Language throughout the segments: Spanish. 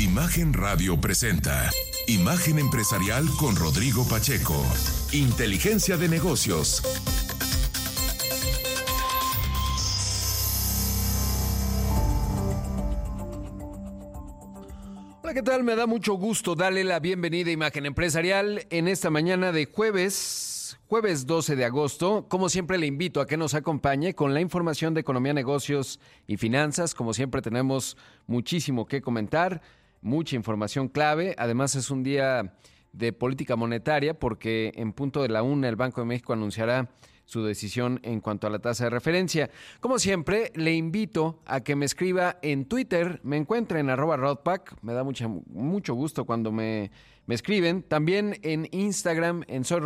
Imagen Radio presenta Imagen Empresarial con Rodrigo Pacheco. Inteligencia de negocios. Hola, ¿qué tal? Me da mucho gusto darle la bienvenida a Imagen Empresarial en esta mañana de jueves, jueves 12 de agosto. Como siempre le invito a que nos acompañe con la información de economía, negocios y finanzas. Como siempre tenemos muchísimo que comentar, mucha información clave. Además es un día de política monetaria porque en punto de la una el Banco de México anunciará su decisión en cuanto a la tasa de referencia. Como siempre, le invito a que me escriba en Twitter, me encuentre en arroba Rodpack, me da mucho, mucho gusto cuando me, me escriben. También en Instagram, en Soy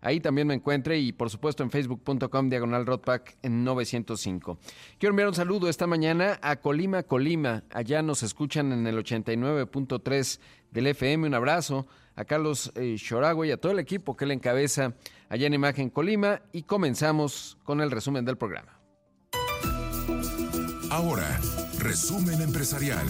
ahí también me encuentre y por supuesto en facebook.com diagonal Rodpack en 905. Quiero enviar un saludo esta mañana a Colima, Colima. Allá nos escuchan en el 89.3 del FM. Un abrazo a Carlos eh, Choragua y a todo el equipo que le encabeza allá en Imagen Colima y comenzamos con el resumen del programa. Ahora, resumen empresarial.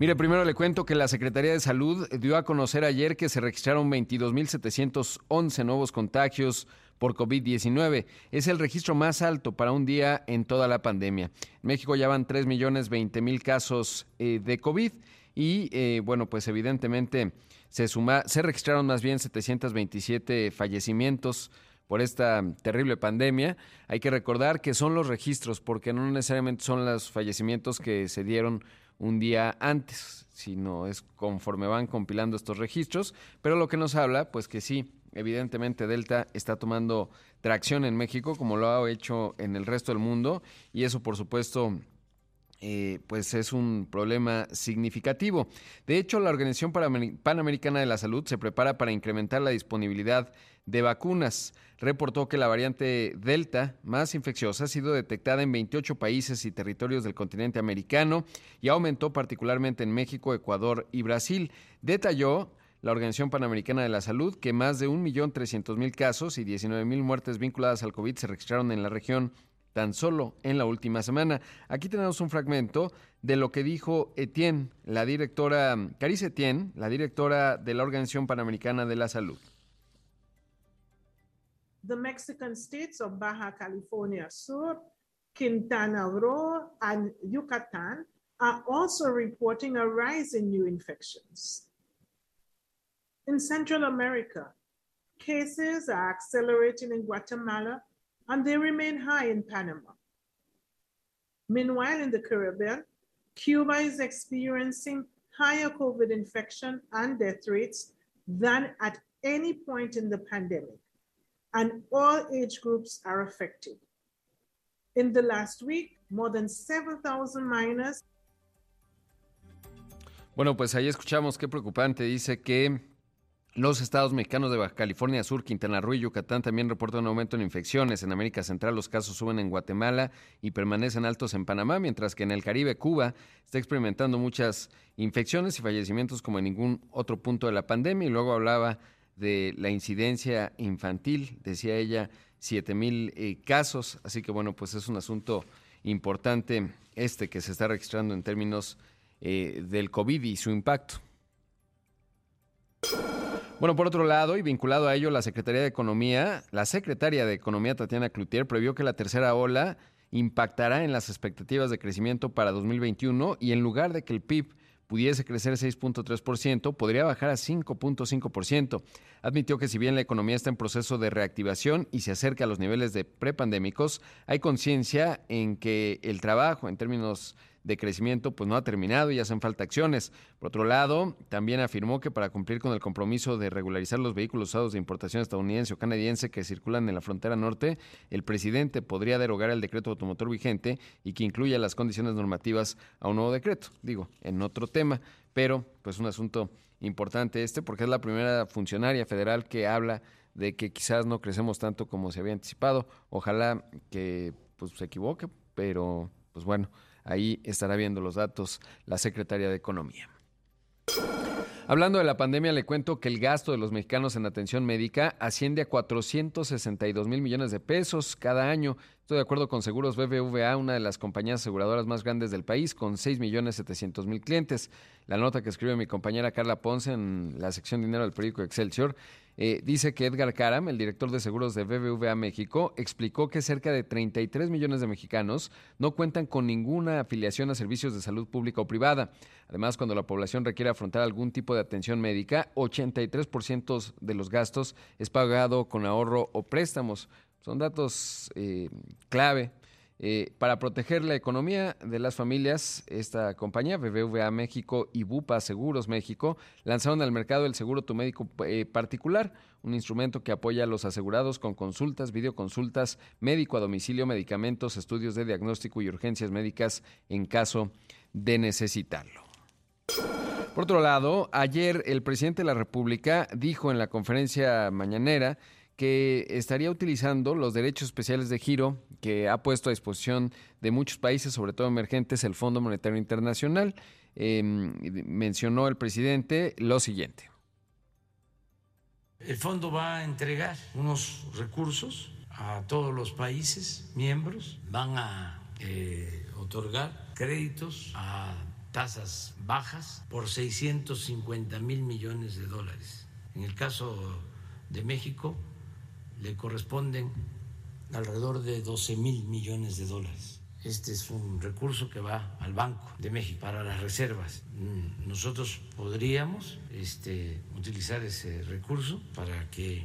Mire, primero le cuento que la Secretaría de Salud dio a conocer ayer que se registraron 22.711 nuevos contagios por COVID-19. Es el registro más alto para un día en toda la pandemia. En México ya van 3.020.000 casos eh, de COVID y, eh, bueno, pues evidentemente se, suma, se registraron más bien 727 fallecimientos por esta terrible pandemia. Hay que recordar que son los registros, porque no necesariamente son los fallecimientos que se dieron un día antes, sino es conforme van compilando estos registros, pero lo que nos habla, pues que sí, evidentemente Delta está tomando tracción en México como lo ha hecho en el resto del mundo y eso por supuesto eh, pues es un problema significativo. De hecho, la Organización Panamericana de la Salud se prepara para incrementar la disponibilidad de vacunas. Reportó que la variante Delta, más infecciosa, ha sido detectada en 28 países y territorios del continente americano y aumentó particularmente en México, Ecuador y Brasil. Detalló la Organización Panamericana de la Salud que más de 1.300.000 casos y 19.000 muertes vinculadas al COVID se registraron en la región tan solo en la última semana. Aquí tenemos un fragmento de lo que dijo Etienne, la directora, Carice Etienne, la directora de la Organización Panamericana de la Salud. The Mexican states of Baja California Sur, Quintana Roo, and Yucatan are also reporting a rise in new infections. In Central America, cases are accelerating in Guatemala and they remain high in Panama. Meanwhile, in the Caribbean, Cuba is experiencing higher COVID infection and death rates than at any point in the pandemic, and all age groups are affected. In the last week, more than 7,000 minors. Bueno, pues ahí escuchamos qué preocupante. Dice que Los estados mexicanos de Baja California Sur, Quintana Roo y Yucatán también reportan un aumento en infecciones. En América Central los casos suben en Guatemala y permanecen altos en Panamá, mientras que en el Caribe, Cuba, está experimentando muchas infecciones y fallecimientos como en ningún otro punto de la pandemia. Y luego hablaba de la incidencia infantil, decía ella, 7 mil eh, casos. Así que bueno, pues es un asunto importante este que se está registrando en términos eh, del COVID y su impacto. Bueno, por otro lado, y vinculado a ello, la Secretaría de Economía, la secretaria de Economía, Tatiana Cloutier, previó que la tercera ola impactará en las expectativas de crecimiento para 2021 y en lugar de que el PIB pudiese crecer 6.3%, podría bajar a 5.5%. Admitió que si bien la economía está en proceso de reactivación y se acerca a los niveles de prepandémicos, hay conciencia en que el trabajo en términos de crecimiento pues no ha terminado y hacen falta acciones. Por otro lado, también afirmó que para cumplir con el compromiso de regularizar los vehículos usados de importación estadounidense o canadiense que circulan en la frontera norte, el presidente podría derogar el decreto automotor vigente y que incluya las condiciones normativas a un nuevo decreto. Digo, en otro tema, pero pues un asunto importante este porque es la primera funcionaria federal que habla de que quizás no crecemos tanto como se había anticipado. Ojalá que pues se equivoque, pero pues bueno, Ahí estará viendo los datos la secretaria de Economía. Hablando de la pandemia, le cuento que el gasto de los mexicanos en atención médica asciende a 462 mil millones de pesos cada año. Estoy de acuerdo con Seguros BBVA, una de las compañías aseguradoras más grandes del país, con 6 millones 700 mil clientes. La nota que escribe mi compañera Carla Ponce en la sección dinero del periódico Excelsior eh, dice que Edgar Karam, el director de seguros de BBVA México, explicó que cerca de 33 millones de mexicanos no cuentan con ninguna afiliación a servicios de salud pública o privada. Además, cuando la población requiere afrontar algún tipo de atención médica, 83% de los gastos es pagado con ahorro o préstamos. Son datos eh, clave eh, para proteger la economía de las familias, esta compañía, BBVA México y Bupa Seguros México, lanzaron al mercado el seguro tu médico eh, particular, un instrumento que apoya a los asegurados con consultas, videoconsultas, médico a domicilio, medicamentos, estudios de diagnóstico y urgencias médicas en caso de necesitarlo. Por otro lado, ayer el presidente de la República dijo en la conferencia mañanera que estaría utilizando los derechos especiales de giro que ha puesto a disposición de muchos países, sobre todo emergentes, el Fondo Monetario Internacional. Em, mencionó el presidente lo siguiente. El fondo va a entregar unos recursos a todos los países miembros, van a eh, otorgar créditos a tasas bajas por 650 mil millones de dólares. En el caso de México, le corresponden alrededor de 12 mil millones de dólares. Este es un recurso que va al Banco de México para las reservas. Mm, nosotros podríamos este, utilizar ese recurso para que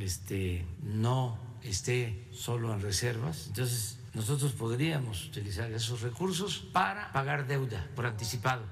este, no esté solo en reservas. Entonces, nosotros podríamos utilizar esos recursos para pagar deuda por anticipado.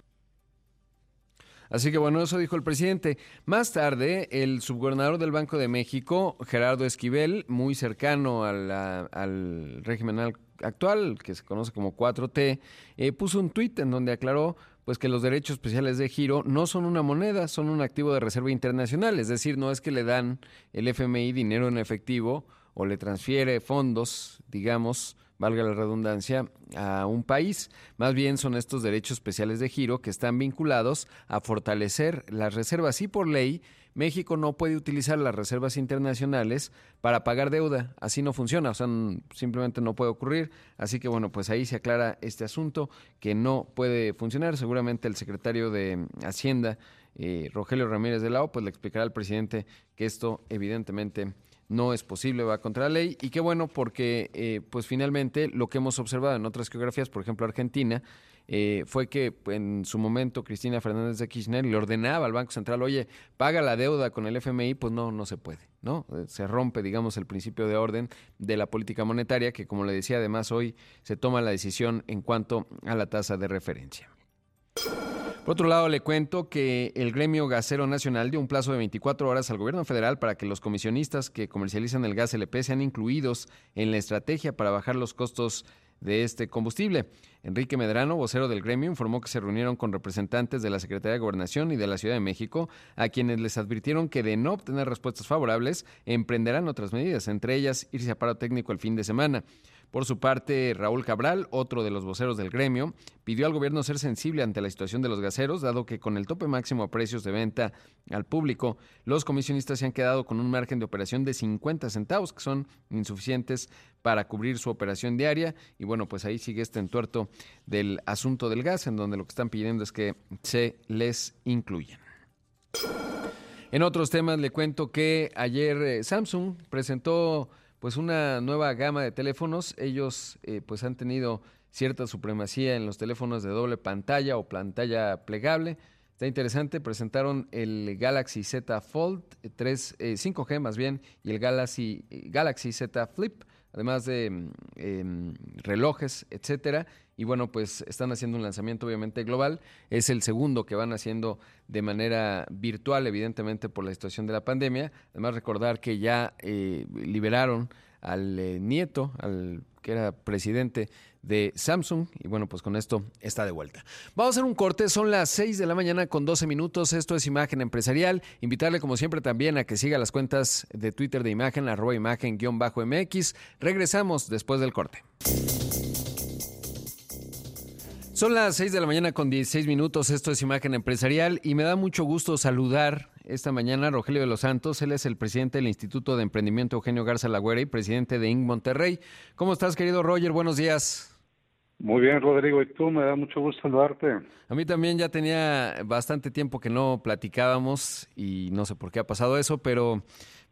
Así que bueno, eso dijo el presidente. Más tarde, el subgobernador del Banco de México, Gerardo Esquivel, muy cercano al régimen actual, que se conoce como 4T, eh, puso un tuit en donde aclaró pues que los derechos especiales de giro no son una moneda, son un activo de reserva internacional, es decir, no es que le dan el FMI dinero en efectivo o le transfiere fondos, digamos, valga la redundancia, a un país. Más bien son estos derechos especiales de giro que están vinculados a fortalecer las reservas y por ley México no puede utilizar las reservas internacionales para pagar deuda. Así no funciona, o sea, simplemente no puede ocurrir. Así que bueno, pues ahí se aclara este asunto que no puede funcionar. Seguramente el secretario de Hacienda, eh, Rogelio Ramírez de la O, pues le explicará al presidente que esto evidentemente no es posible, va contra la ley. Y qué bueno, porque eh, pues finalmente lo que hemos observado en otras geografías, por ejemplo Argentina, eh, fue que en su momento Cristina Fernández de Kirchner le ordenaba al Banco Central, oye, paga la deuda con el FMI, pues no, no se puede, ¿no? Eh, se rompe, digamos, el principio de orden de la política monetaria, que como le decía, además hoy se toma la decisión en cuanto a la tasa de referencia. Por otro lado, le cuento que el gremio gasero nacional dio un plazo de 24 horas al gobierno federal para que los comisionistas que comercializan el gas LP sean incluidos en la estrategia para bajar los costos de este combustible. Enrique Medrano, vocero del gremio, informó que se reunieron con representantes de la Secretaría de Gobernación y de la Ciudad de México, a quienes les advirtieron que de no obtener respuestas favorables, emprenderán otras medidas, entre ellas irse a paro técnico el fin de semana. Por su parte, Raúl Cabral, otro de los voceros del gremio, pidió al gobierno ser sensible ante la situación de los gaseros, dado que con el tope máximo a precios de venta al público, los comisionistas se han quedado con un margen de operación de 50 centavos, que son insuficientes para cubrir su operación diaria. Y bueno, pues ahí sigue este entuerto del asunto del gas, en donde lo que están pidiendo es que se les incluyan. En otros temas le cuento que ayer eh, Samsung presentó pues una nueva gama de teléfonos. Ellos eh, pues han tenido cierta supremacía en los teléfonos de doble pantalla o pantalla plegable. Está interesante, presentaron el Galaxy Z Fold 3, 5G eh, más bien, y el Galaxy, Galaxy Z Flip, además de mm, em, relojes, etcétera. Y bueno, pues están haciendo un lanzamiento obviamente global. Es el segundo que van haciendo de manera virtual, evidentemente por la situación de la pandemia. Además recordar que ya eh, liberaron al eh, nieto, al que era presidente de Samsung. Y bueno, pues con esto está de vuelta. Vamos a hacer un corte, son las 6 de la mañana con 12 minutos. Esto es Imagen Empresarial. Invitarle como siempre también a que siga las cuentas de Twitter de Imagen, arroba imagen-mx. Regresamos después del corte. Son las 6 de la mañana con 16 minutos, esto es Imagen Empresarial y me da mucho gusto saludar esta mañana a Rogelio de los Santos, él es el presidente del Instituto de Emprendimiento Eugenio Garza Lagüera y presidente de Inc. Monterrey. ¿Cómo estás querido Roger? Buenos días. Muy bien, Rodrigo, y tú, me da mucho gusto saludarte. A mí también ya tenía bastante tiempo que no platicábamos y no sé por qué ha pasado eso, pero,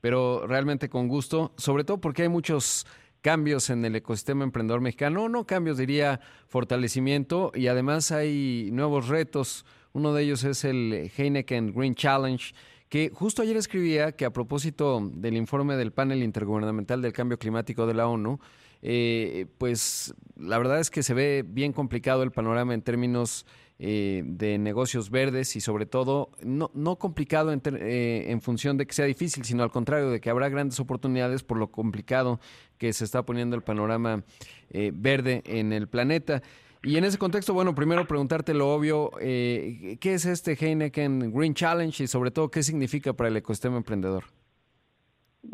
pero realmente con gusto, sobre todo porque hay muchos cambios en el ecosistema emprendedor mexicano, no cambios, diría fortalecimiento, y además hay nuevos retos. Uno de ellos es el Heineken Green Challenge, que justo ayer escribía que a propósito del informe del panel intergubernamental del cambio climático de la ONU, eh, pues la verdad es que se ve bien complicado el panorama en términos eh, de negocios verdes y sobre todo no, no complicado en, eh, en, función de que sea difícil, sino al contrario, de que habrá grandes oportunidades por lo complicado que se está poniendo el panorama eh, verde en el planeta. Y en ese contexto, bueno, primero preguntarte lo obvio, ¿qué es este Heineken Green Challenge y sobre todo qué significa para el ecosistema emprendedor?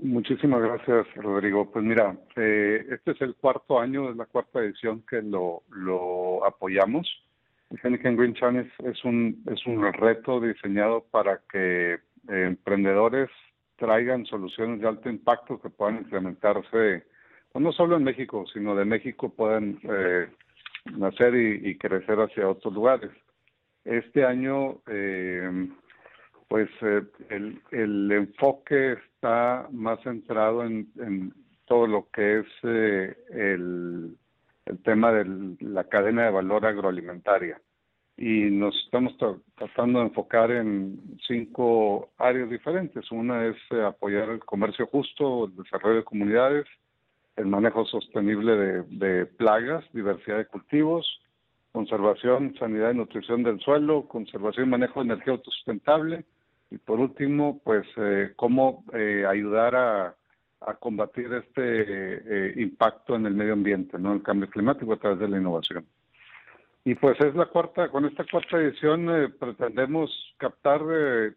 Muchísimas gracias, Rodrigo. Pues mira, este es el cuarto año, es la cuarta edición que lo, lo apoyamos. Heineken Green Challenge es un, es un reto diseñado para que eh, emprendedores traigan soluciones de alto impacto que puedan implementarse, pues, no solo en México, sino de México puedan eh, nacer y, crecer hacia otros lugares. Este año, eh, pues el, el enfoque está más centrado en, en todo lo que es el el tema de la cadena de valor agroalimentaria. Y nos estamos tratando de enfocar en cinco áreas diferentes. Una es eh, apoyar el comercio justo, el desarrollo de comunidades, el manejo sostenible de, plagas, diversidad de cultivos, conservación, sanidad y nutrición del suelo, conservación y manejo de energía autosustentable, y por último, pues eh, cómo eh, ayudar a a combatir este eh, impacto en el medio ambiente, ¿no? El cambio climático a través de la innovación. Y pues es la cuarta, con esta cuarta edición eh, pretendemos captar, eh,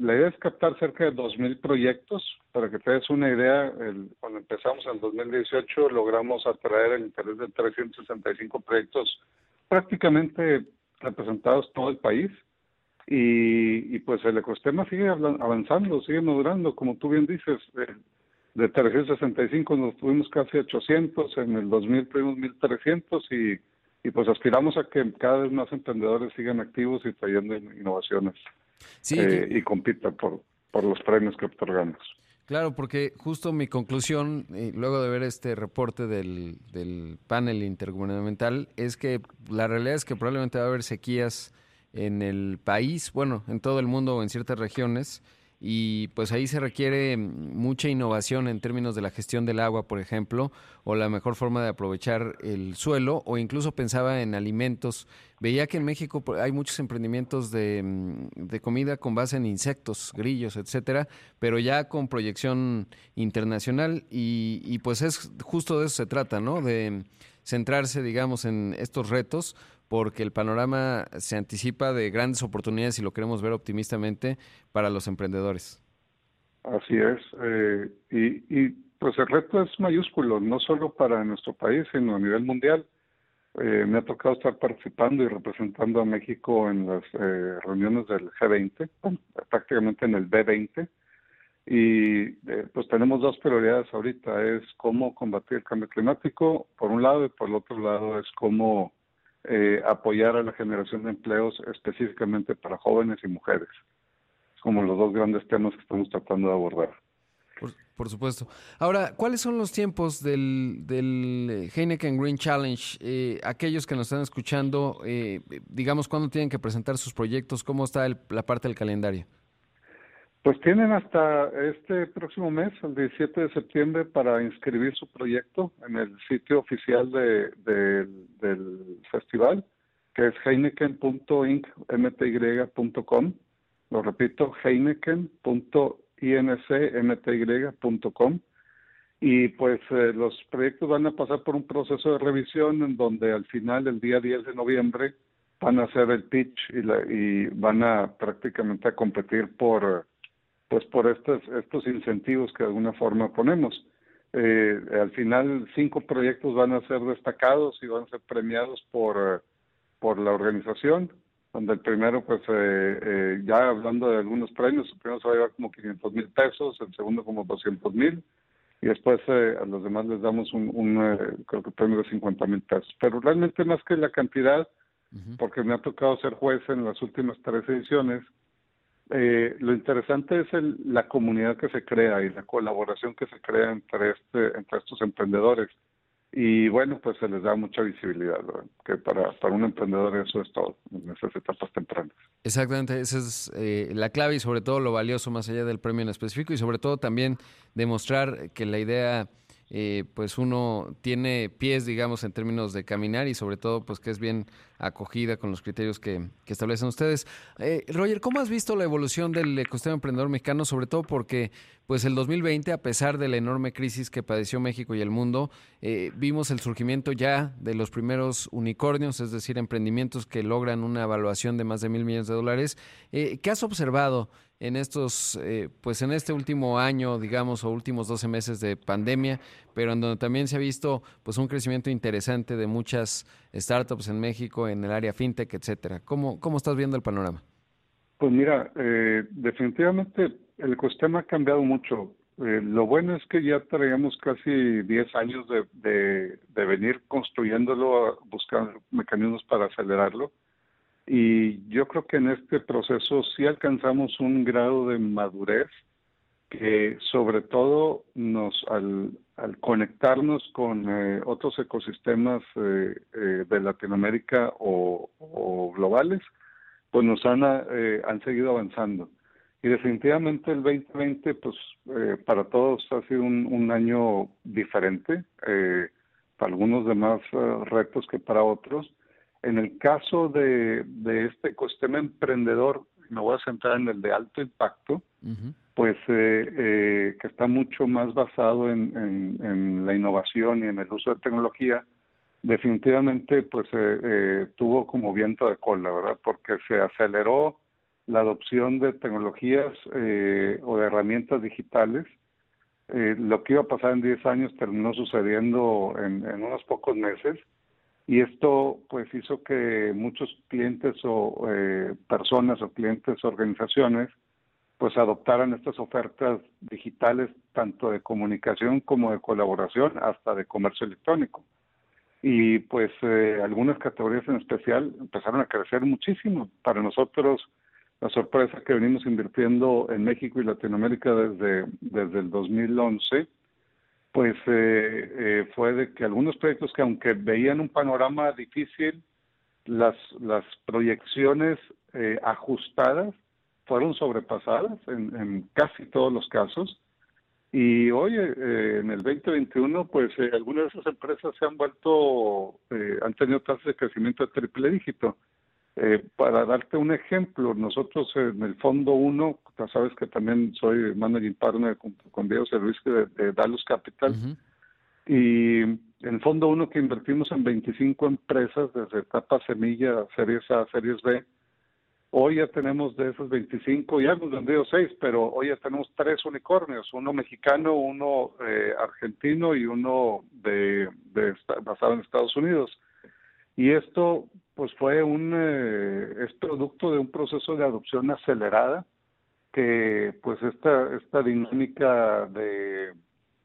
la idea es captar cerca de 2.000 proyectos. Para que te des una idea, cuando empezamos en 2018 logramos atraer el interés de 365 proyectos prácticamente representados todo el país y, pues el ecosistema sigue avanzando, sigue madurando, como tú bien dices, de 365 nos tuvimos casi 800, en el 2000 tuvimos 1300 y, y pues aspiramos a que cada vez más emprendedores sigan activos y trayendo innovaciones eh, y compitan por, por los premios que otorgamos. Claro, porque justo mi conclusión, eh, luego de ver este reporte del, del panel intergubernamental, es que la realidad es que probablemente va a haber sequías en el país, bueno, en todo el mundo o en ciertas regiones, y pues ahí se requiere mucha innovación en términos de la gestión del agua, por ejemplo, o la mejor forma de aprovechar el suelo, o incluso pensaba en alimentos. Veía que en México pues, hay muchos emprendimientos de, de comida con base en insectos, grillos, etcétera, pero ya con proyección internacional, y, y pues es justo de eso se trata, ¿no? De centrarse, digamos, en estos retos porque el panorama se anticipa de grandes oportunidades y lo queremos ver optimistamente para los emprendedores. Así es, eh, y, pues el reto es mayúsculo, no solo para nuestro país, sino a nivel mundial. Eh, me ha tocado estar participando y representando a México en las eh, reuniones del G20, prácticamente en el B20, y pues tenemos dos prioridades ahorita, es cómo combatir el cambio climático, por un lado, y por el otro lado es cómo eh, apoyar a la generación de empleos específicamente para jóvenes y mujeres. Como los dos grandes temas que estamos tratando de abordar. Por, supuesto. Ahora, ¿cuáles son los tiempos del, del Heineken Green Challenge? Eh, aquellos que nos están escuchando, eh, digamos, ¿cuándo tienen que presentar sus proyectos? ¿Cómo está la parte del calendario? Pues tienen hasta este próximo mes, el 17 de septiembre, para inscribir su proyecto en el sitio oficial de, del festival, que es heineken.incmty.com. Lo repito, heineken.incmty.com. Y pues eh, los proyectos van a pasar por un proceso de revisión en donde al final, el día 10 de noviembre, van a hacer el pitch y, la, y van a prácticamente a competir por pues por estos, estos incentivos que de alguna forma ponemos. eh, al final cinco proyectos van a ser destacados y van a ser premiados por, por la organización, donde el primero, pues eh, eh, ya hablando de algunos premios, el primero se va a llevar como 500 mil pesos, el segundo como 200 mil, y después a los demás les damos un, un creo que premio de 50 mil pesos. Pero realmente más que la cantidad, porque me ha tocado ser juez en las últimas tres ediciones, eh, lo interesante es el, la comunidad que se crea y la colaboración que se crea entre, este, entre estos emprendedores. Y bueno, pues se les da mucha visibilidad, que para, para un emprendedor eso es todo en esas etapas tempranas. Exactamente, esa es eh, la clave y sobre todo lo valioso más allá del premio en específico y sobre todo también demostrar que la idea eh, pues uno tiene pies, digamos, en términos de caminar y sobre todo, pues que es bien acogida con los criterios que, establecen ustedes. Eh, Roger, ¿cómo has visto la evolución del ecosistema emprendedor mexicano? Sobre todo porque, pues el 2020, a pesar de la enorme crisis que padeció México y el mundo, eh, vimos el surgimiento ya de los primeros unicornios, es decir, emprendimientos que logran una evaluación de más de mil millones de dólares. ¿Qué has observado? En estos, eh, pues en este último año, digamos, o últimos 12 meses de pandemia, pero en donde también se ha visto pues un crecimiento interesante de muchas startups en México, en el área fintech, etcétera. ¿Cómo, cómo estás viendo el panorama? Pues mira, eh, definitivamente el ecosistema ha cambiado mucho. Eh, lo bueno es que ya traíamos casi 10 años de, de, de venir construyéndolo, buscando mecanismos para acelerarlo y yo creo que en este proceso sí alcanzamos un grado de madurez que sobre todo nos al, conectarnos con eh, otros ecosistemas eh, eh, de Latinoamérica o, globales, pues nos han, han seguido avanzando. Y definitivamente el 2020, pues para todos ha sido un, un año diferente, para algunos de más retos que para otros, en el caso de, este ecosistema emprendedor, me voy a centrar en el de alto impacto, pues eh, eh, que está mucho más basado en, la innovación y en el uso de tecnología, definitivamente pues eh, tuvo como viento de cola, ¿verdad? Porque se aceleró la adopción de tecnologías o de herramientas digitales. lo que iba a pasar en 10 años terminó sucediendo en unos pocos meses y esto pues hizo que muchos clientes o eh, personas o clientes organizaciones pues adoptaran estas ofertas digitales tanto de comunicación como de colaboración hasta de comercio electrónico. Y pues eh, algunas categorías en especial empezaron a crecer muchísimo. Para nosotros la sorpresa que venimos invirtiendo en México y Latinoamérica desde desde el 2011 pues eh, eh, fue de que algunos proyectos que aunque veían un panorama difícil, las, las proyecciones eh, ajustadas fueron sobrepasadas en, en, casi todos los casos. Y hoy, en el 2021, pues algunas de esas empresas se han vuelto, han tenido tasas de crecimiento de triple dígito. Eh, para darte un ejemplo, nosotros en el Fondo 1, ya sabes que también soy managing partner con, con Diego Servicio de, de, Dallas Capital, y en Fondo 1 que invertimos en 25 empresas desde etapa semilla, series A, series B, hoy ya tenemos de esos 25, ya hemos vendido 6, pero hoy ya tenemos tres unicornios, uno mexicano, uno eh, argentino y uno de, de, basado en Estados Unidos. Y esto pues fue un eh, es producto de un proceso de adopción acelerada que pues esta esta dinámica de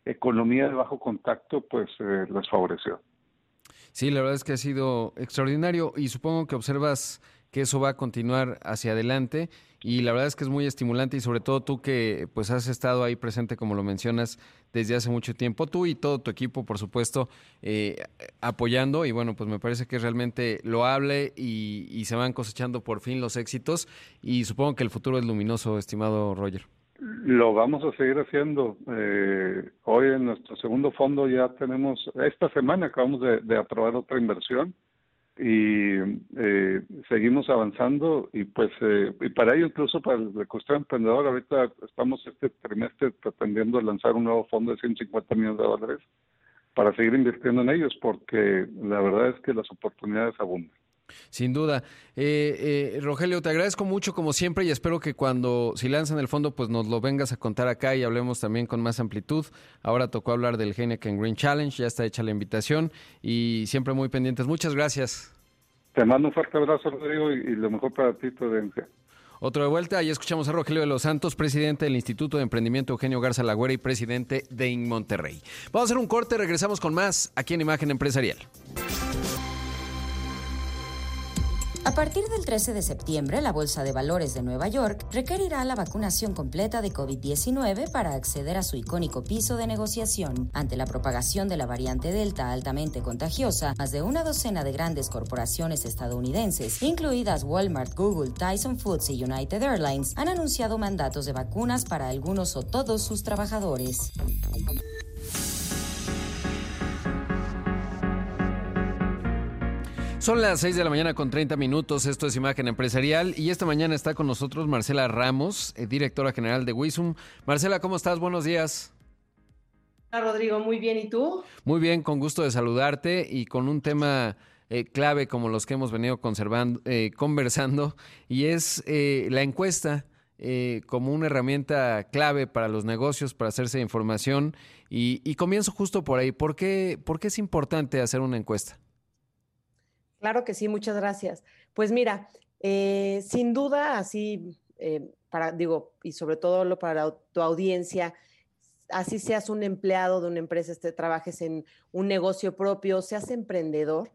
economía de bajo contacto pues eh, les favoreció. Sí, la verdad es que ha sido extraordinario y supongo que observas eso va a continuar hacia adelante y la verdad es que es muy estimulante y sobre todo tú que pues has estado ahí presente como lo mencionas desde hace mucho tiempo, tú y todo tu equipo por supuesto eh, apoyando y bueno pues me parece que realmente lo hable y, se van cosechando por fin los éxitos y supongo que el futuro es luminoso, estimado Roger. Lo vamos a seguir haciendo. Eh, hoy en nuestro segundo fondo ya tenemos, esta semana acabamos de aprobar otra inversión y eh, seguimos avanzando y pues eh, y para ello incluso para el ecosistema emprendedor ahorita estamos este trimestre pretendiendo lanzar un nuevo fondo de 150 millones de dólares para seguir invirtiendo en ellos porque la verdad es que las oportunidades abundan. Sin duda. Eh, eh, Rogelio, te agradezco mucho como siempre y espero que cuando, si lanzan el fondo, pues nos lo vengas a contar acá y hablemos también con más amplitud. Ahora tocó hablar del Heineken Green Challenge, ya está hecha la invitación y siempre muy pendientes. Muchas gracias. Te mando un fuerte abrazo, Rodrigo, y, lo mejor para ti, Prudencia. Otro de vuelta, y escuchamos a Rogelio de los Santos, presidente del Instituto de Emprendimiento Eugenio Garza Lagüera y presidente de Monterrey. Vamos a hacer un corte, regresamos con más aquí en Imagen Empresarial. A partir del 13 de septiembre, la Bolsa de Valores de Nueva York requerirá la vacunación completa de COVID-19 para acceder a su icónico piso de negociación. Ante la propagación de la variante Delta altamente contagiosa, más de una docena de grandes corporaciones estadounidenses, incluidas Walmart, Google, Tyson Foods y United Airlines, han anunciado mandatos de vacunas para algunos o todos sus trabajadores. Son las 6 de la mañana con 30 minutos, esto es Imagen Empresarial y esta mañana está con nosotros Marcela Ramos, eh, directora general de Wisum. Marcela, ¿cómo estás? Buenos días. Hola Rodrigo, muy bien, ¿y tú? Muy bien, con gusto de saludarte y con un tema eh, clave como los que hemos venido conservando, eh, conversando y es la encuesta. como una herramienta clave para los negocios, para hacerse información. Y, y comienzo justo por ahí. ¿Por qué, ¿Por qué es importante hacer una encuesta? Claro que sí, muchas gracias. Pues mira, eh, sin duda, así, eh, para, digo, y sobre todo para tu audiencia, así seas un empleado de una empresa, este, trabajes en un negocio propio, seas emprendedor,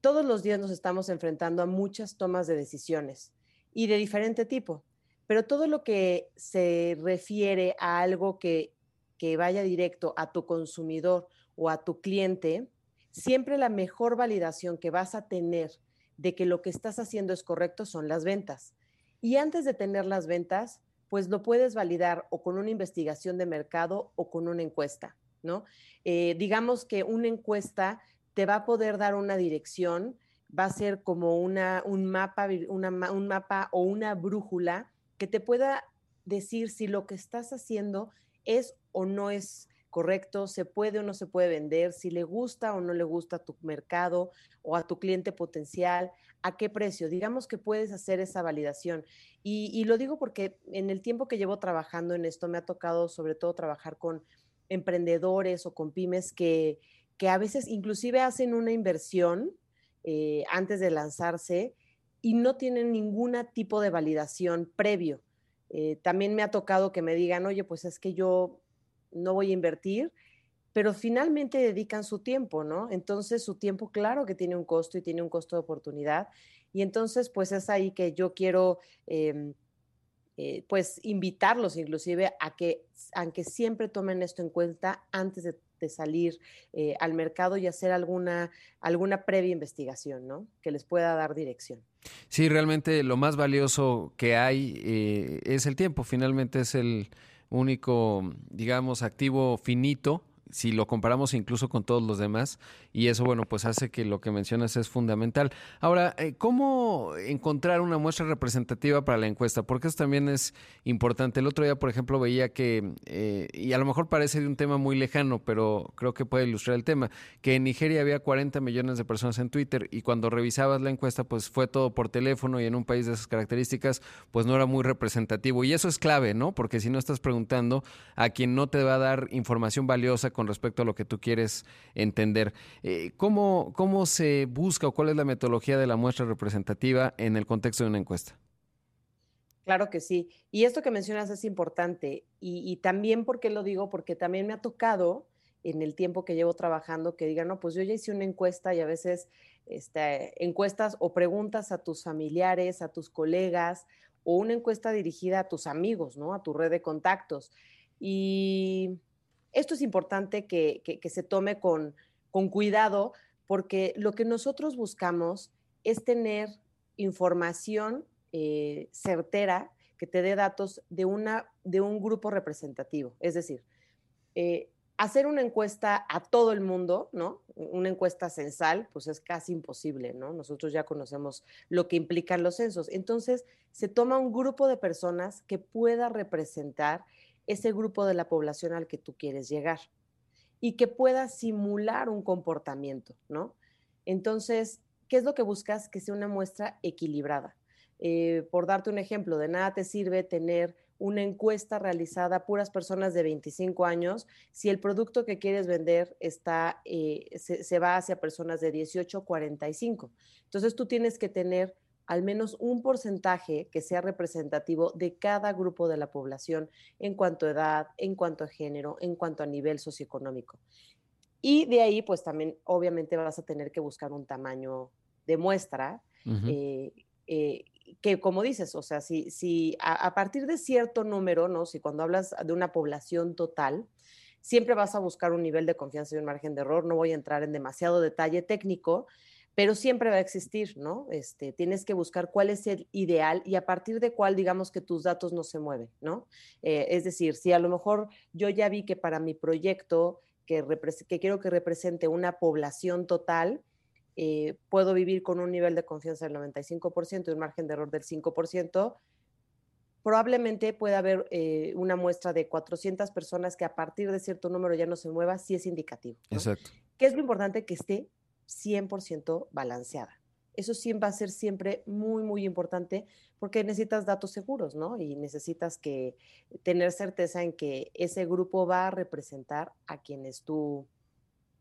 todos los días nos estamos enfrentando a muchas tomas de decisiones y de diferente tipo. Pero todo lo que se refiere a algo que, que vaya directo a tu consumidor o a tu cliente, siempre la mejor validación que vas a tener de que lo que estás haciendo es correcto son las ventas. Y antes de tener las ventas, pues lo puedes validar o con una investigación de mercado o con una encuesta, ¿no? Eh, digamos que una encuesta te va a poder dar una dirección, va a ser como una, un, mapa, un mapa o una brújula que te pueda decir si lo que estás haciendo es o no es correcto, se puede o no se puede vender, si le gusta o no le gusta a tu mercado o a tu cliente potencial, a qué precio. Digamos que puedes hacer esa validación. Y, lo digo porque en el tiempo que llevo trabajando en esto me ha tocado sobre todo trabajar con emprendedores o con pymes que, que a veces inclusive hacen una inversión eh, antes de lanzarse y no tienen ningún tipo de validación previo. Eh, también me ha tocado que me digan, oye, pues es que yo no voy a invertir, pero finalmente dedican su tiempo, ¿no? Entonces su tiempo, claro que tiene un costo y tiene un costo de oportunidad. Y entonces, pues es ahí que yo quiero, em, eh, pues, invitarlos inclusive a que, aunque siempre tomen esto en cuenta antes de, salir eh, al mercado y hacer alguna, alguna previa investigación, ¿no? Que les pueda dar dirección. Sí, realmente lo más valioso que hay eh, es el tiempo. Finalmente es el único, digamos, activo finito si lo comparamos incluso con todos los demás, y eso, bueno, pues hace que lo que mencionas es fundamental. Ahora, eh, ¿cómo encontrar una muestra representativa para la encuesta? Porque eso también es importante. El otro día, por ejemplo, veía que, eh, y a lo mejor parece de un tema muy lejano, pero creo que puede ilustrar el tema, que en Nigeria había 40 millones de personas en Twitter, y cuando revisabas la encuesta, pues fue todo por teléfono, y en un país de esas características, pues no era muy representativo. Y eso es clave, ¿no? Porque si no estás preguntando a quien no te va a dar información valiosa con respecto a lo que tú quieres entender. Eh, ¿cómo, ¿Cómo se busca o cuál es la metodología de la muestra representativa en el contexto de una encuesta? Claro que sí. Y esto que mencionas es importante. Y, también, ¿por qué lo digo? Porque también me ha tocado en el tiempo que llevo trabajando que digan, no, pues yo ya hice una encuesta y a veces este, encuestas o preguntas a tus familiares, a tus colegas, o una encuesta dirigida a tus amigos, ¿no? A tu red de contactos. Y esto es importante que, se tome con, cuidado porque lo que nosotros buscamos es tener información eh, certera que te dé datos de, una, de un grupo representativo. Es decir, eh, hacer una encuesta a todo el mundo, ¿no? Una encuesta censal, pues es casi imposible, ¿no? Nosotros ya conocemos lo que implican los censos. Entonces, se toma un grupo de personas que pueda representar ese grupo de la población al que tú quieres llegar y que pueda simular un comportamiento, ¿no? Entonces, ¿qué es lo que buscas? Que sea una muestra equilibrada. Eh, por darte un ejemplo, de nada te sirve tener una encuesta realizada a puras personas de 25 años si el producto que quieres vender está, eh, se, va hacia personas de 18 a 45. Entonces tú tienes que tener al menos un porcentaje que sea representativo de cada grupo de la población en cuanto a edad, en cuanto a género, en cuanto a nivel socioeconómico. Y de ahí, pues también obviamente vas a tener que buscar un tamaño de muestra que como dices, o sea, si, si a, partir de cierto número, ¿no? Si cuando hablas de una población total, siempre vas a buscar un nivel de confianza y un margen de error. No voy a entrar en demasiado detalle técnico, pero siempre va a existir, ¿no? Este, tienes que buscar cuál es el ideal y a partir de cuál, digamos, que tus datos no se mueven, ¿no? Eh, es decir, si a lo mejor yo ya vi que para mi proyecto que, que quiero que represente una población total, eh, puedo vivir con un nivel de confianza del 95% y un margen de error del 5%, probablemente pueda haber eh, una muestra de 400 personas que a partir de cierto número ya no se mueva, si es indicativo. Exacto. ¿Qué es lo importante? Que esté 100% balanceada. Eso sí va a ser siempre muy, muy importante porque necesitas datos seguros, ¿no? Y necesitas que tener certeza en que ese grupo va a representar a quienes tú,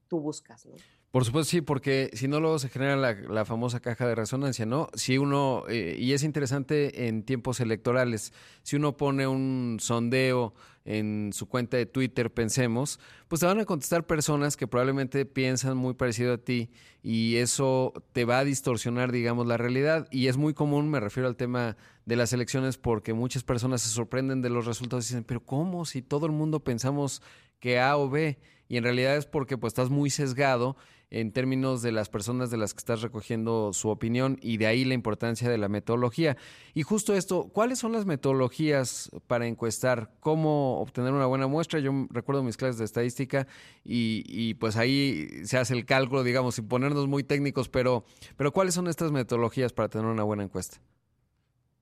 tú buscas, ¿no? Por supuesto, sí, porque si no, luego se genera la, famosa caja de resonancia, ¿no? Si uno, eh, y es interesante en tiempos electorales, si uno pone un sondeo en su cuenta de Twitter, pensemos, pues te van a contestar personas que probablemente piensan muy parecido a ti y eso te va a distorsionar, digamos, la realidad. Y es muy común, me refiero al tema de las elecciones, porque muchas personas se sorprenden de los resultados y dicen, pero ¿cómo? Si todo el mundo pensamos que A o B, y en realidad es porque pues estás muy sesgado en términos de las personas de las que estás recogiendo su opinión y de ahí la importancia de la metodología. Y justo esto, ¿cuáles son las metodologías para encuestar? ¿Cómo obtener una buena muestra? Yo recuerdo mis clases de estadística y, pues ahí se hace el cálculo, digamos, sin ponernos muy técnicos, pero, pero ¿cuáles son estas metodologías para tener una buena encuesta?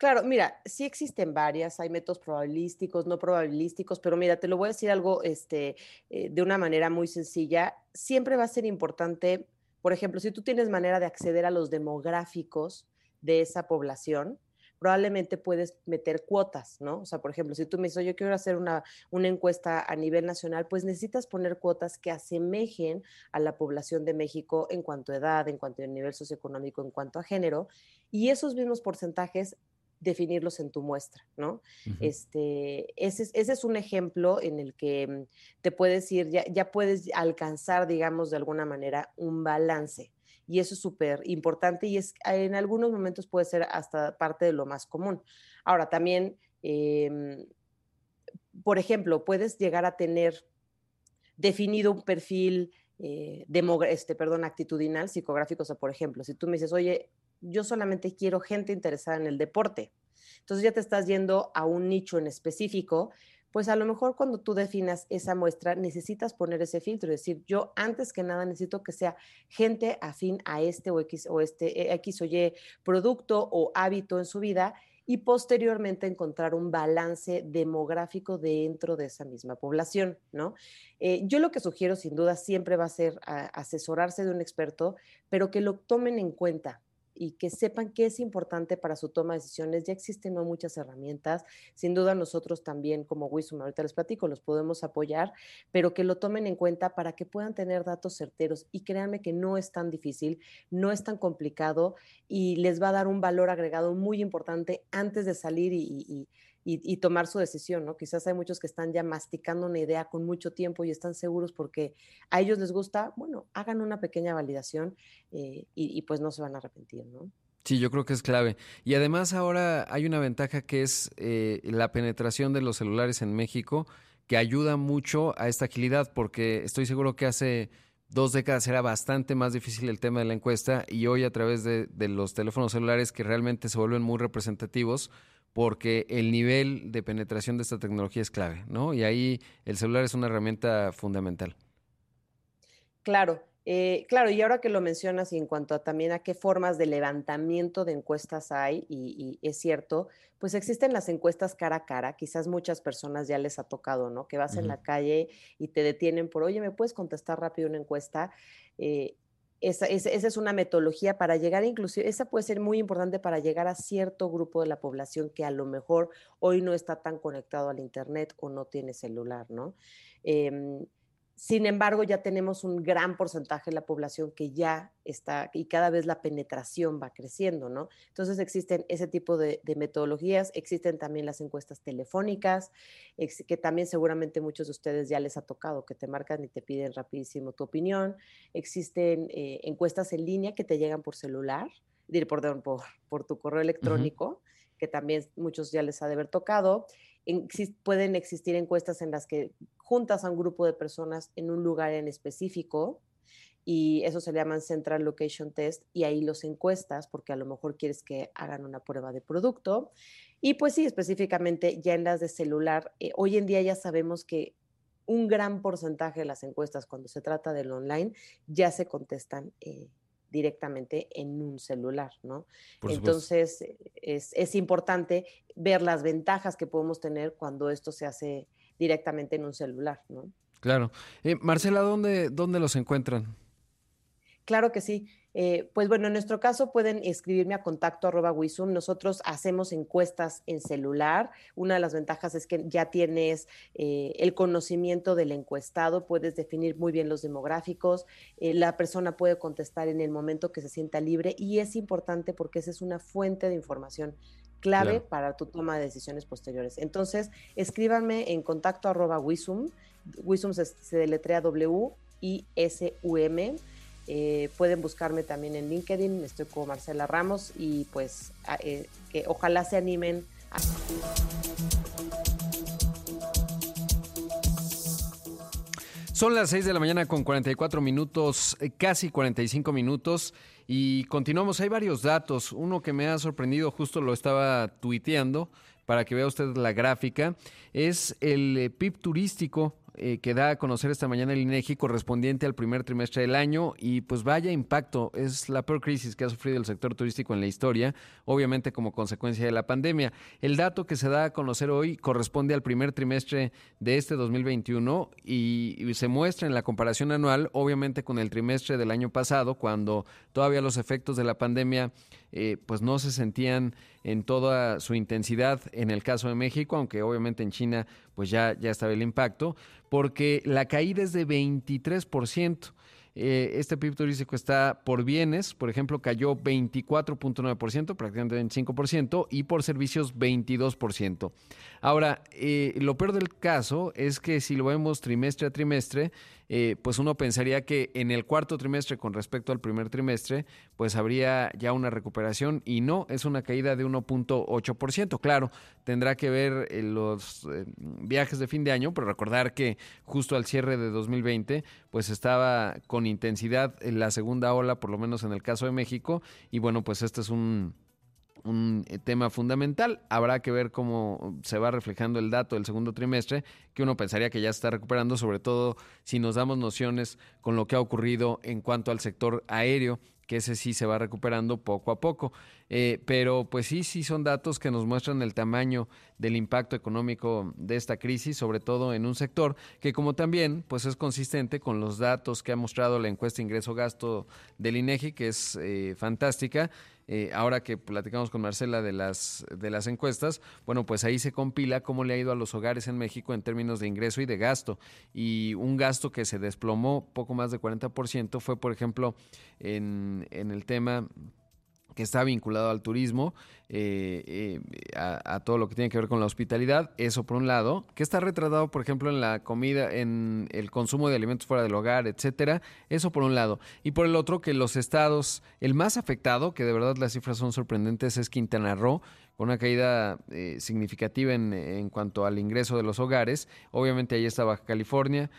Claro, mira, sí existen varias, hay métodos probabilísticos, no probabilísticos, pero mira, te lo voy a decir algo este, eh, de una manera muy sencilla. Siempre va a ser importante, por ejemplo, si tú tienes manera de acceder a los demográficos de esa población, probablemente puedes meter cuotas, ¿no? O sea, por ejemplo, si tú me dices, yo quiero hacer una, una encuesta a nivel nacional, pues necesitas poner cuotas que asemejen a la población de México en cuanto a edad, en cuanto a nivel socioeconómico, en cuanto a género, y esos mismos porcentajes definirlos en tu muestra, ¿no? este, ese, es un ejemplo en el que mm, te puedes ir, ya, ya puedes alcanzar, digamos, de alguna manera un balance. Y eso es súper importante y es, en algunos momentos puede ser hasta parte de lo más común. Ahora, también, em, por ejemplo, puedes llegar a tener definido un perfil eh, este, perdón, actitudinal, psicográfico. O sea, por ejemplo, si tú me dices, oye, yo solamente quiero gente interesada en el deporte. Entonces ya te estás yendo a un nicho en específico, pues a lo mejor cuando tú definas esa muestra necesitas poner ese filtro, es decir, yo antes que nada necesito que sea gente afín a este o X o este X o Y producto o hábito en su vida y posteriormente encontrar un balance demográfico dentro de esa misma población, ¿no? Eh, yo lo que sugiero sin duda siempre va a ser asesorarse de un experto, pero que lo tomen en cuenta, y que sepan qué es importante para su toma de decisiones. Ya existen muchas herramientas, sin duda nosotros también como Wisdom, ahorita les platico, los podemos apoyar, pero que lo tomen en cuenta para que puedan tener datos certeros y créanme que no es tan difícil, no es tan complicado y les va a dar un valor agregado muy importante antes de salir y y, tomar su decisión, ¿no? Quizás hay muchos que están ya masticando una idea con mucho tiempo y están seguros porque a ellos les gusta, bueno, hagan una pequeña validación eh, y, pues no se van a arrepentir, ¿no? Sí, yo creo que es clave. Y además ahora hay una ventaja que es eh, la penetración de los celulares en México, que ayuda mucho a esta agilidad, porque estoy seguro que hace dos décadas era bastante más difícil el tema de la encuesta y hoy a través de los teléfonos celulares que realmente se vuelven muy representativos, porque el nivel de penetración de esta tecnología es clave, ¿no? Y ahí el celular es una herramienta fundamental. Claro, eh, claro, y ahora que lo mencionas y en cuanto a también a qué formas de levantamiento de encuestas hay, y, es cierto, pues existen las encuestas cara a cara, quizás muchas personas ya les ha tocado, ¿no? Que vas en la calle y te detienen por, oye, ¿me puedes contestar rápido una encuesta? Eh, esa, es una metodología para llegar, inclusive, esa puede ser muy importante para llegar a cierto grupo de la población que a lo mejor hoy no está tan conectado al Internet o no tiene celular, ¿no? Em, sin embargo, ya tenemos un gran porcentaje de la población que ya está y cada vez la penetración va creciendo, ¿no? Entonces existen ese tipo de, metodologías, existen también las encuestas telefónicas, que también seguramente muchos de ustedes ya les ha tocado, que te marcan y te piden rapidísimo tu opinión. Existen eh, encuestas en línea que te llegan por celular, perdón, por, por tu correo electrónico, que también muchos ya les ha de haber tocado pueden existir encuestas en las que juntas a un grupo de personas en un lugar en específico y eso se llaman Central Location Test y ahí los encuestas porque a lo mejor quieres que hagan una prueba de producto. Y pues sí, específicamente ya en las de celular, eh, hoy en día ya sabemos que un gran porcentaje de las encuestas cuando se trata del online ya se contestan eh, directamente en un celular, ¿no? Entonces, es, es, importante ver las ventajas que podemos tener cuando esto se hace directamente en un celular, ¿no? Claro. Eh, Marcela, ¿dónde, ¿dónde los encuentran? Claro que sí. Eh, pues bueno, en nuestro caso pueden escribirme a contacto arroba Wisum. Nosotros hacemos encuestas en celular. Una de las ventajas es que ya tienes eh, el conocimiento del encuestado, puedes definir muy bien los demográficos, eh, la persona puede contestar en el momento que se sienta libre y es importante porque esa es una fuente de información clave para tu toma de decisiones posteriores. Entonces, escríbanme en contacto arroba Wisum. Wisum se, se deletrea W-I-S-U-M eh, pueden buscarme también en LinkedIn, estoy como Marcela Ramos y pues eh, que ojalá se animen a... Son las 6 de la mañana con 44 minutos, eh, casi 45 minutos, y continuamos. Hay varios datos. Uno que me ha sorprendido, justo lo estaba tuiteando para que vea usted la gráfica, es el PIB turístico eh, que da a conocer esta mañana el INEGI correspondiente al primer trimestre del año y pues vaya impacto, es la peor crisis que ha sufrido el sector turístico en la historia, obviamente como consecuencia de la pandemia. El dato que se da a conocer hoy corresponde al primer trimestre de este 2021 y, y se muestra en la comparación anual, obviamente con el trimestre del año pasado, cuando todavía los efectos de la pandemia eh, pues no se sentían en toda su intensidad en el caso de México, aunque obviamente en China pues ya, ya estaba el impacto, porque la caída es de 23%. Eh, este PIB turístico está por bienes, por ejemplo, cayó 24.9%, prácticamente 25%, y por servicios 22%. Ahora, eh, lo peor del caso es que si lo vemos trimestre a trimestre, eh, pues uno pensaría que en el cuarto trimestre con respecto al primer trimestre, pues habría ya una recuperación y no, es una caída de 1.8%. Claro, tendrá que ver eh, los eh, viajes de fin de año, pero recordar que justo al cierre de 2020, pues estaba con intensidad en la segunda ola, por lo menos en el caso de México, y bueno, pues este es un un eh, tema fundamental. Habrá que ver cómo se va reflejando el dato del segundo trimestre, que uno pensaría que ya se está recuperando, sobre todo si nos damos nociones con lo que ha ocurrido en cuanto al sector aéreo, que ese sí se va recuperando poco a poco. Eh, pero pues sí, sí son datos que nos muestran el tamaño del impacto económico de esta crisis, sobre todo en un sector que como también pues es consistente con los datos que ha mostrado la encuesta ingreso-gasto del INEGI, que es eh, fantástica eh, ahora que platicamos con Marcela de las, de las encuestas, bueno, pues ahí se compila cómo le ha ido a los hogares en México en términos de ingreso y de gasto. Y un gasto que se desplomó poco más de 40% fue, por ejemplo, en, en el tema que está vinculado al turismo, eh, eh, a, todo lo que tiene que ver con la hospitalidad, eso por un lado, que está retratado, por ejemplo, en la comida, en el consumo de alimentos fuera del hogar, etcétera, eso por un lado. Y por el otro, que los estados, el más afectado, que de verdad las cifras son sorprendentes, es Quintana Roo, con una caída eh, significativa en, en, cuanto al ingreso de los hogares. Obviamente ahí está Baja California,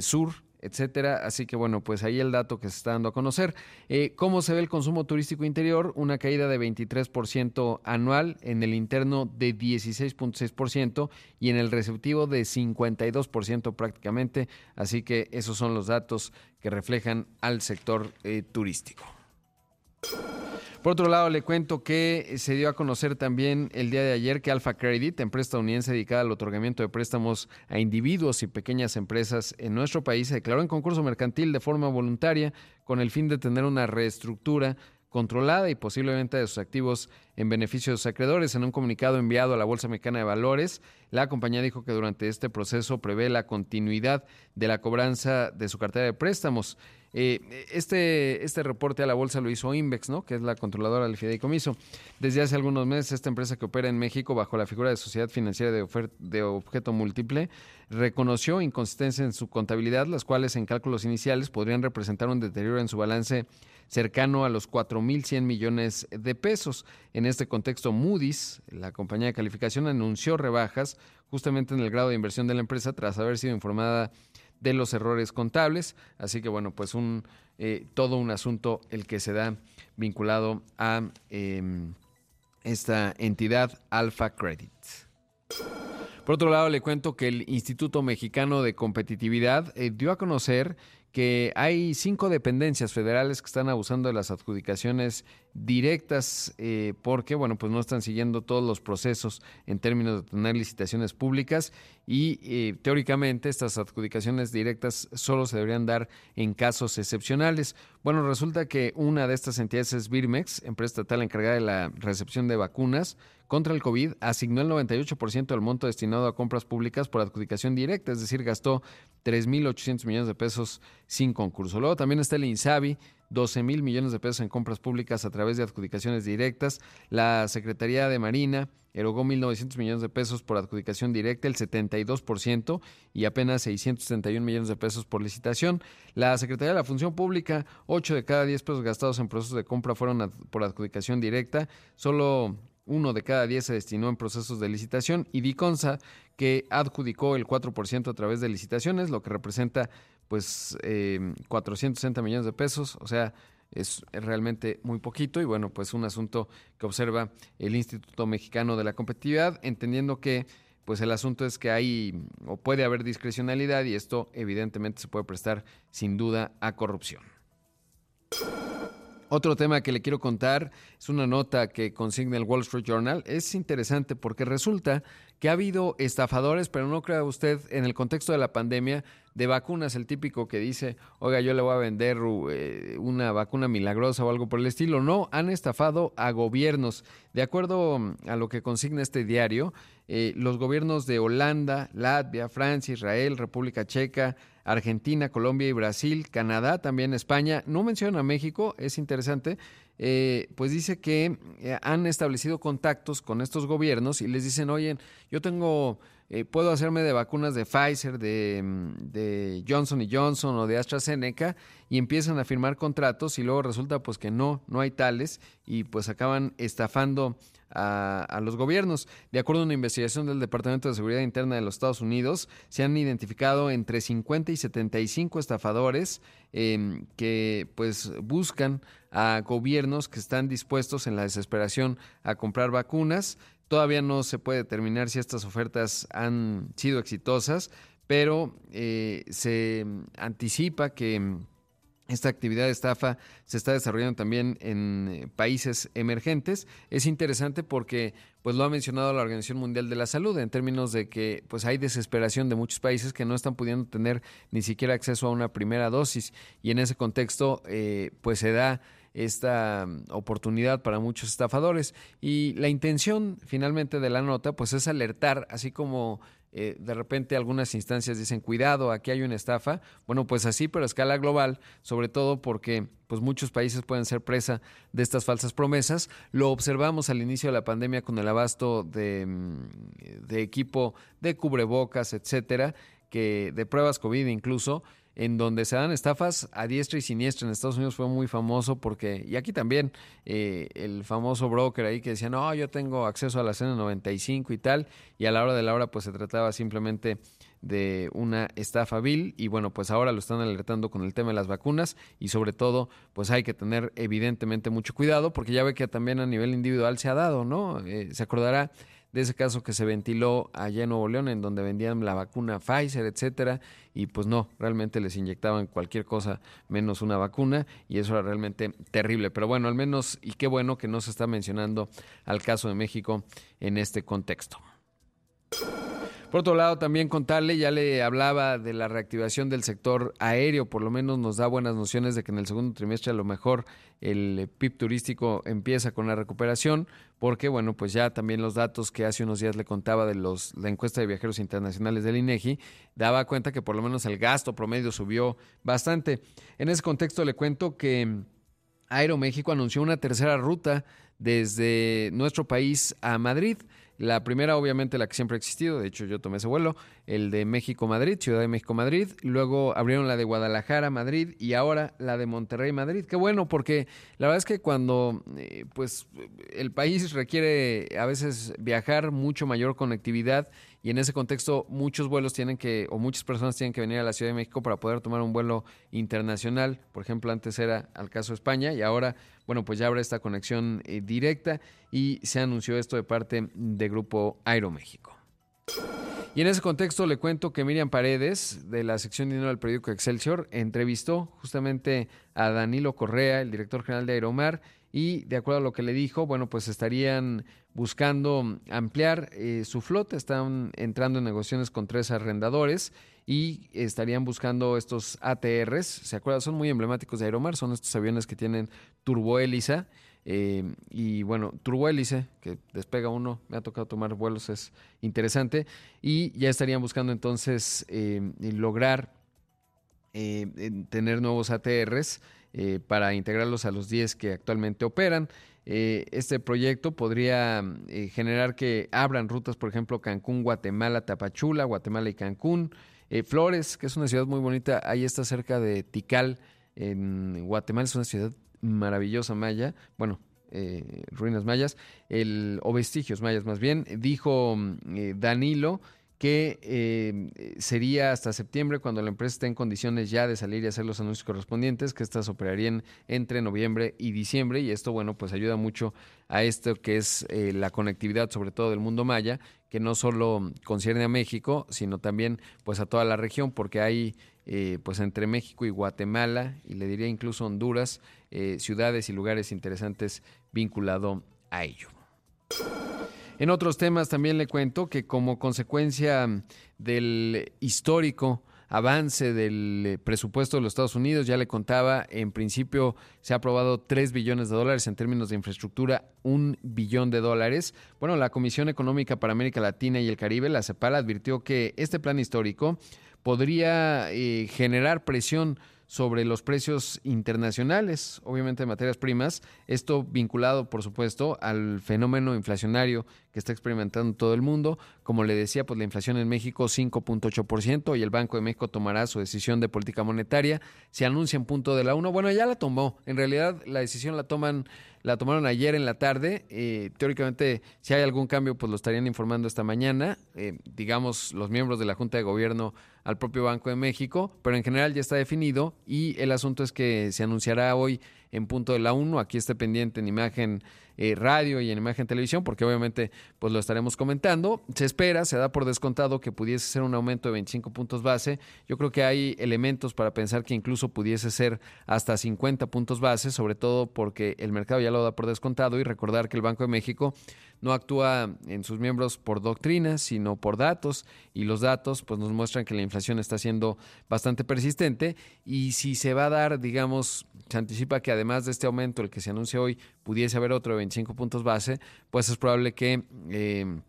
Sur, etcétera. Así que bueno, pues ahí el dato que se está dando a conocer. Eh, ¿Cómo se ve el consumo turístico interior? Una caída de 23% anual, en el interno de 16.6% y en el receptivo de 52% prácticamente. Así que esos son los datos que reflejan al sector eh, turístico. Por otro lado, le cuento que se dio a conocer también el día de ayer que Alpha Credit, empresa estadounidense dedicada al otorgamiento de préstamos a individuos y pequeñas empresas en nuestro país, se declaró en concurso mercantil de forma voluntaria con el fin de tener una reestructura controlada y posiblemente de sus activos en beneficio de sus acreedores. En un comunicado enviado a la Bolsa Mexicana de Valores, la compañía dijo que durante este proceso prevé la continuidad de la cobranza de su cartera de préstamos. Eh, este, este reporte a la bolsa lo hizo Invex, ¿no? que es la controladora del fideicomiso. Desde hace algunos meses, esta empresa que opera en México bajo la figura de sociedad financiera de, de objeto múltiple reconoció inconsistencias en su contabilidad, las cuales en cálculos iniciales podrían representar un deterioro en su balance cercano a los 4.100 millones de pesos. En este contexto, Moody's, la compañía de calificación, anunció rebajas justamente en el grado de inversión de la empresa tras haber sido informada de los errores contables. Así que bueno, pues un eh, todo un asunto el que se da vinculado a em, esta entidad Alpha Credit. Por otro lado, le cuento que el Instituto Mexicano de Competitividad eh, dio a conocer que hay cinco dependencias federales que están abusando de las adjudicaciones directas eh, porque, bueno, pues no están siguiendo todos los procesos en términos de tener licitaciones públicas y eh, teóricamente estas adjudicaciones directas solo se deberían dar en casos excepcionales. Bueno, resulta que una de estas entidades es Birmex, empresa estatal encargada de la recepción de vacunas contra el COVID, asignó el 98% del monto destinado a compras públicas por adjudicación directa, es decir, gastó 3.800 millones de pesos sin concurso. Luego también está el INSABI, 12 mil millones de pesos en compras públicas a través de adjudicaciones directas. La Secretaría de Marina erogó 1.900 millones de pesos por adjudicación directa, el 72%, y apenas 671 millones de pesos por licitación. La Secretaría de la Función Pública, 8 de cada 10 pesos gastados en procesos de compra fueron por adjudicación directa. Solo uno de cada 10 se destinó en procesos de licitación y Diconsa, que adjudicó el 4% a través de licitaciones, lo que representa pues eh, 460 millones de pesos, o sea, es realmente muy poquito y bueno, pues un asunto que observa el Instituto Mexicano de la Competitividad, entendiendo que pues el asunto es que hay o puede haber discrecionalidad y esto evidentemente se puede prestar sin duda a corrupción. Otro tema que le quiero contar es una nota que consigna el Wall Street Journal. Es interesante porque resulta que ha habido estafadores, pero no crea usted en el contexto de la pandemia de vacunas, el típico que dice, oiga, yo le voy a vender eh, una vacuna milagrosa o algo por el estilo. No, han estafado a gobiernos. De acuerdo mm, a lo que consigna este diario, eh, los gobiernos de Holanda, Latvia, Francia, Israel, República Checa, Argentina, Colombia y Brasil, Canadá, también España, no menciona México, es interesante, eh, pues dice que eh, han establecido contactos con estos gobiernos y les dicen, oye, yo tengo, eh, puedo hacerme de vacunas de Pfizer, de, mm, de Johnson y Johnson o de AstraZeneca y empiezan a firmar contratos y luego resulta pues que no, no hay tales y pues acaban estafando a, los gobiernos. De acuerdo a una investigación del Departamento de Seguridad Interna de los Estados Unidos, se han identificado entre 50 y 75 estafadores em, que pues buscan a gobiernos que están dispuestos en la desesperación a comprar vacunas. Todavía no se puede determinar si estas ofertas han sido exitosas, pero eh, se anticipa que esta actividad de estafa se está desarrollando también en eh, países emergentes. Es interesante porque pues lo ha mencionado la Organización Mundial de la Salud en términos de que pues hay desesperación de muchos países que no están pudiendo tener ni siquiera acceso a una primera dosis y en ese contexto eh, pues se da esta mm, oportunidad para muchos estafadores y la intención finalmente de la nota pues es alertar así como eh, de repente algunas instancias dicen, cuidado, aquí hay una estafa. Bueno, pues así, pero a escala global, sobre todo porque pues muchos países pueden ser presa de estas falsas promesas. Lo observamos al inicio de la pandemia con el abasto de, mm, de equipo de cubrebocas, etcétera, que de pruebas COVID incluso, en donde se dan estafas a diestra y siniestra. En Estados Unidos fue muy famoso porque, y aquí también, eh, el famoso broker ahí que decía, no, yo tengo acceso a la cena 95 y tal, y a la hora de la hora pues se trataba simplemente de una estafa vil y bueno pues ahora lo están alertando con el tema de las vacunas y sobre todo pues hay que tener evidentemente mucho cuidado porque ya ve que también a nivel individual se ha dado, ¿no? Eh, se acordará de ese caso que se ventiló allá en Nuevo León, en donde vendían la vacuna Pfizer, etcétera, y pues no, realmente les inyectaban cualquier cosa menos una vacuna, y eso era realmente terrible. Pero bueno, al menos, y qué bueno que no se está mencionando al caso de México en este contexto. Por otro lado, también contarle, ya le hablaba de la reactivación del sector aéreo, por lo menos nos da buenas nociones de que en el segundo trimestre a lo mejor el PIB turístico empieza con la recuperación, porque bueno, pues ya también los datos que hace unos días le contaba de los la encuesta de viajeros internacionales del INEGI daba cuenta que por lo menos el gasto promedio subió bastante. En ese contexto le cuento que Aeroméxico anunció una tercera ruta desde nuestro país a Madrid. La primera, obviamente, la que siempre ha existido, de hecho yo tomé ese vuelo, el de México-Madrid, Ciudad de México-Madrid, luego abrieron la de Guadalajara-Madrid y ahora la de Monterrey-Madrid. Qué bueno, porque la verdad es que cuando eh, pues el país requiere a veces viajar, mucho mayor conectividad y en ese contexto muchos vuelos tienen que, o muchas personas tienen que venir a la Ciudad de México para poder tomar un vuelo internacional. Por ejemplo, antes era al caso España y ahora, bueno, pues ya habrá esta conexión eh, directa y se anunció esto de parte de Grupo Aeroméxico. Y en ese contexto le cuento que Miriam Paredes, de la sección de dinero del periódico Excelsior, entrevistó justamente a Danilo Correa, el director general de Aeromar, y de acuerdo a lo que le dijo, bueno, pues estarían buscando ampliar eh, su flota, están entrando en negociaciones con tres arrendadores y estarían buscando estos ATRs, ¿se acuerdan? Son muy emblemáticos de Aeromar, son estos aviones que tienen turbohélice eh, y bueno, turbohélice, que despega uno, me ha tocado tomar vuelos, es interesante, y ya estarían buscando entonces eh, lograr tener nuevos ATRs eh, para integrarlos a los 10 que actualmente operan. Eh, este proyecto podría eh, generar que abran rutas, por ejemplo, Cancún, Guatemala, Tapachula, Guatemala y Cancún. Flores, que es una ciudad muy bonita, ahí está cerca de Tikal, en Guatemala, es una ciudad maravillosa maya, bueno, ruinas mayas, el, o vestigios mayas más bien, dijo Danilo que eh, sería hasta septiembre cuando la empresa esté en condiciones ya de salir y hacer los anuncios correspondientes, que estas operarían entre noviembre y diciembre y esto, bueno, pues ayuda mucho a esto que es eh, la conectividad, sobre todo del mundo maya, que no solo concierne a México, sino también pues a toda la región, porque hay eh, pues entre México y Guatemala y le diría incluso Honduras, ciudades y lugares interesantes vinculado a ello. En otros temas también le cuento que como consecuencia del histórico avance del eh, presupuesto de los Estados Unidos, ya le contaba, en principio se ha aprobado 3 billones de dólares en términos de infraestructura, un billón de dólares. Bueno, la Comisión Económica para América Latina y el Caribe, la CEPAL, advirtió que este plan histórico podría eh, generar presión sobre los precios internacionales, obviamente de materias primas, esto vinculado, por supuesto, al fenómeno inflacionario que está experimentando todo el mundo. Como le decía, pues la inflación en México 5.8% y el Banco de México tomará su decisión de política monetaria. Se anuncia en punto de la 1. Bueno, ya la tomó. En realidad la decisión la toman la tomaron ayer en la tarde. Eh, teóricamente, si hay algún cambio, pues lo estarían informando esta mañana. Eh, digamos, los miembros de la Junta de Gobierno al propio Banco de México, pero en general ya está definido y el asunto es que se anunciará hoy en punto de la 1. Aquí esté pendiente en imagen eh, radio y en imagen televisión, porque obviamente pues lo estaremos comentando. Se espera, se da por descontado que pudiese ser un aumento de 25 puntos base. Yo creo que hay elementos para pensar que incluso pudiese ser hasta 50 puntos base, sobre todo porque el mercado ya lo da por descontado y recordar que el Banco de México no actúa en sus miembros por doctrina, sino por datos, y los datos pues nos muestran que la inflación está siendo bastante persistente. Y si se va a dar, digamos, se anticipa que además de este aumento, el que se anuncia hoy, pudiese haber otro de 25 puntos base, pues es probable que eh,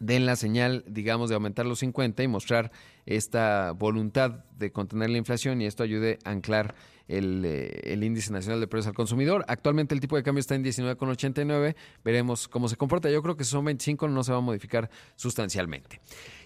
den la señal, digamos, de aumentar los 50 y mostrar esta voluntad de contener la inflación y esto ayude a anclar el, eh, el, índice nacional de precios al consumidor. Actualmente el tipo de cambio está en 19,89. Veremos cómo se comporta. Yo creo que son 25 no se va a modificar sustancialmente.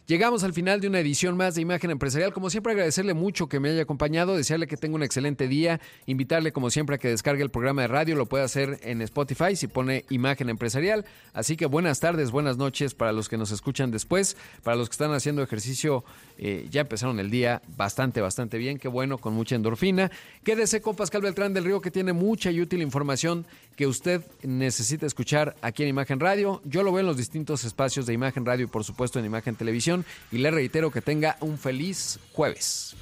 Llegamos al final de una edición más de Imagen Empresarial. Como siempre, agradecerle mucho que me haya acompañado, desearle que tenga un excelente día, invitarle como siempre a que descargue el programa de radio, lo puede hacer en Spotify si pone Imagen Empresarial. Así que buenas tardes, buenas noches para los que nos escuchan después, para los que están haciendo ejercicio, eh, ya empezaron el día bastante, bastante bien, qué bueno, con mucha endorfina. Quédese con Pascal Beltrán del Río que tiene mucha y útil información que usted necesita escuchar aquí en Imagen Radio. Yo lo veo en los distintos espacios de Imagen Radio y por supuesto en Imagen Televisión y le reitero que tenga un feliz jueves.